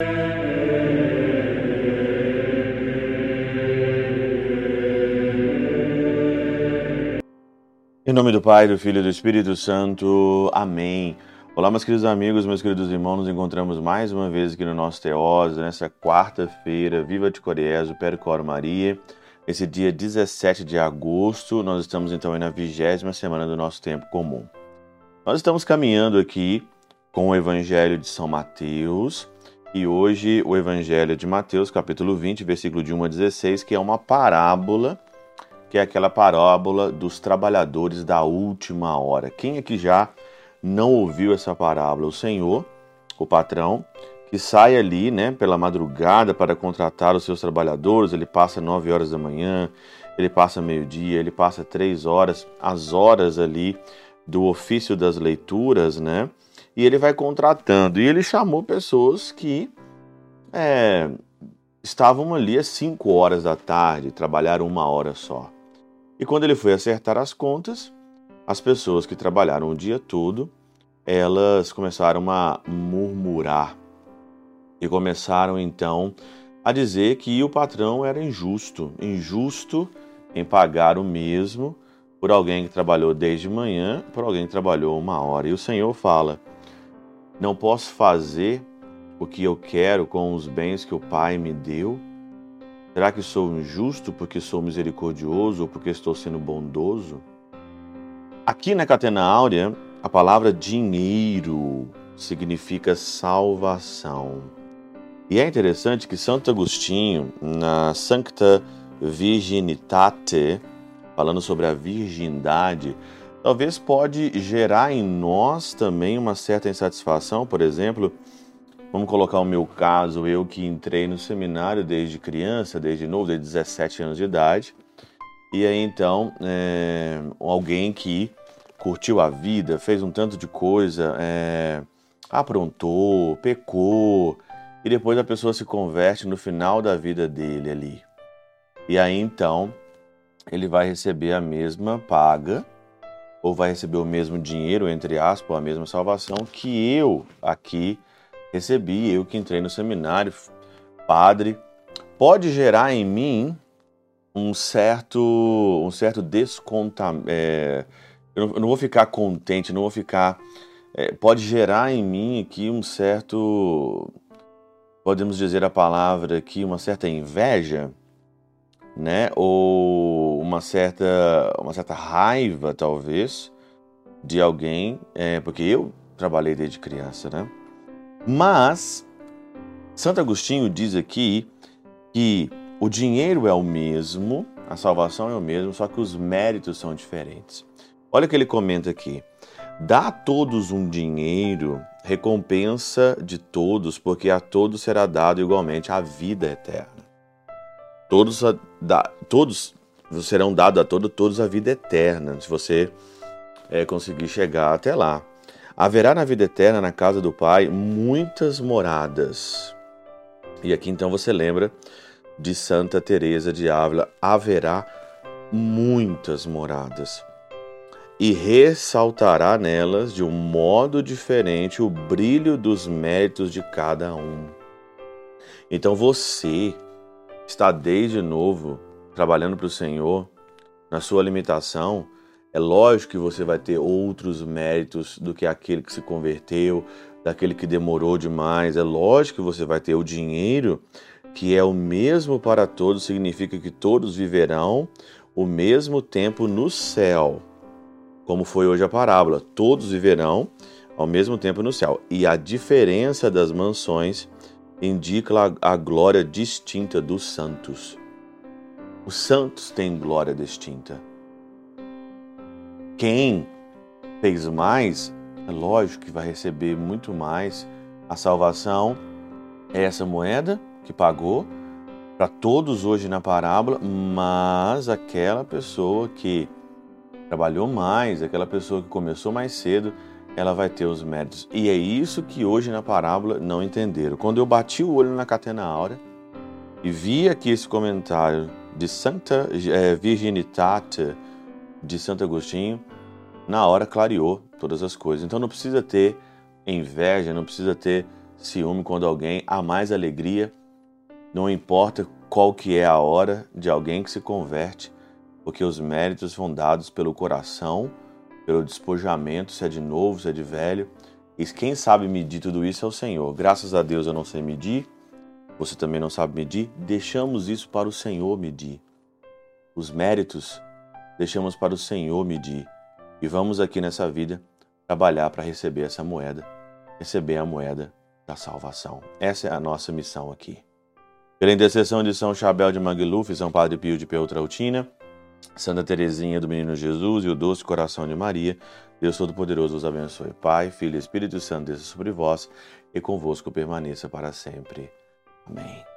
Em nome do Pai, do Filho e do Espírito Santo. Amém. Olá, meus queridos amigos, meus queridos irmãos, nos encontramos mais uma vez aqui no nosso Teóse, nessa quarta-feira, Viva de Coriezo, Percor Maria. Esse dia 17 de agosto, nós estamos então na vigésima semana do nosso tempo comum. Nós estamos caminhando aqui com o Evangelho de São Mateus e hoje o Evangelho de Mateus, capítulo 20, versículo de 1 a 16, que é uma parábola que é aquela parábola dos trabalhadores da última hora. Quem aqui já não ouviu essa parábola? O Senhor, o patrão, que sai ali, né, pela madrugada para contratar os seus trabalhadores, ele passa nove horas da manhã, ele passa meio-dia, ele passa três horas, as horas ali do ofício das leituras, né? E ele vai contratando. E ele chamou pessoas que é, estavam ali às cinco horas da tarde, trabalharam uma hora só. E quando ele foi acertar as contas, as pessoas que trabalharam o dia todo, elas começaram a murmurar e começaram então a dizer que o patrão era injusto, injusto em pagar o mesmo por alguém que trabalhou desde manhã, por alguém que trabalhou uma hora. E o Senhor fala: Não posso fazer o que eu quero com os bens que o Pai me deu? Será que sou injusto porque sou misericordioso ou porque estou sendo bondoso? Aqui na Catena Áurea, a palavra dinheiro significa salvação. E é interessante que Santo Agostinho, na Sancta Virginitate, falando sobre a virgindade, talvez pode gerar em nós também uma certa insatisfação, por exemplo, Vamos colocar o meu caso, eu que entrei no seminário desde criança, desde novo, desde 17 anos de idade. E aí então, é, alguém que curtiu a vida, fez um tanto de coisa, é, aprontou, pecou, e depois a pessoa se converte no final da vida dele ali. E aí então, ele vai receber a mesma paga, ou vai receber o mesmo dinheiro, entre aspas, a mesma salvação que eu aqui recebi, eu que entrei no seminário, padre, pode gerar em mim um certo, um certo descontamento. É, eu, não, vou ficar contente, não vou ficar. É, pode gerar em mim aqui um certo, podemos dizer a palavra aqui, uma certa inveja, né? Ou uma certa, uma certa raiva, talvez, de alguém, é, porque eu trabalhei desde criança, né? Mas Santo Agostinho diz aqui que o dinheiro é o mesmo, a salvação é o mesmo, só que os méritos são diferentes. Olha o que ele comenta aqui. Dá a todos um dinheiro, recompensa de todos, porque a todos será dado igualmente a vida eterna. Todos, a, da, todos serão dados a todos, todos a vida eterna, se você é, conseguir chegar até lá. Haverá na vida eterna, na casa do Pai, muitas moradas. E aqui então você lembra de Santa Teresa de Ávila, haverá muitas moradas. E ressaltará nelas de um modo diferente o brilho dos méritos de cada um. Então você está desde novo trabalhando para o Senhor, na sua limitação, é lógico que você vai ter outros méritos do que aquele que se converteu, daquele que demorou demais. É lógico que você vai ter o dinheiro, que é o mesmo para todos, significa que todos viverão o mesmo tempo no céu. Como foi hoje a parábola, todos viverão ao mesmo tempo no céu. E a diferença das mansões indica a glória distinta dos santos. Os santos têm glória distinta. Quem fez mais, é lógico que vai receber muito mais. A salvação é essa moeda que pagou para todos hoje na parábola, mas aquela pessoa que trabalhou mais, aquela pessoa que começou mais cedo, ela vai ter os méritos. E é isso que hoje na parábola não entenderam. Quando eu bati o olho na Catena Áurea e vi aqui esse comentário de Santa é, Virginitate de Santo Agostinho, na hora clareou todas as coisas. Então não precisa ter inveja, não precisa ter ciúme quando alguém há mais alegria, não importa qual que é a hora de alguém que se converte, porque os méritos são dados pelo coração, pelo despojamento, se é de novo, se é de velho. E quem sabe medir tudo isso é o Senhor. Graças a Deus eu não sei medir, você também não sabe medir. Deixamos isso para o Senhor medir. Os méritos deixamos para o Senhor medir. E vamos aqui nessa vida trabalhar para receber essa moeda, receber a moeda da salvação. Essa é a nossa missão aqui. Pela intercessão de São Chabel de Magluf, São Padre Pio de Peltrautina, Santa Teresinha do Menino Jesus e o doce coração de Maria, Deus Todo-Poderoso os abençoe. Pai, Filho e Espírito Santo, desça sobre vós e convosco permaneça para sempre. Amém.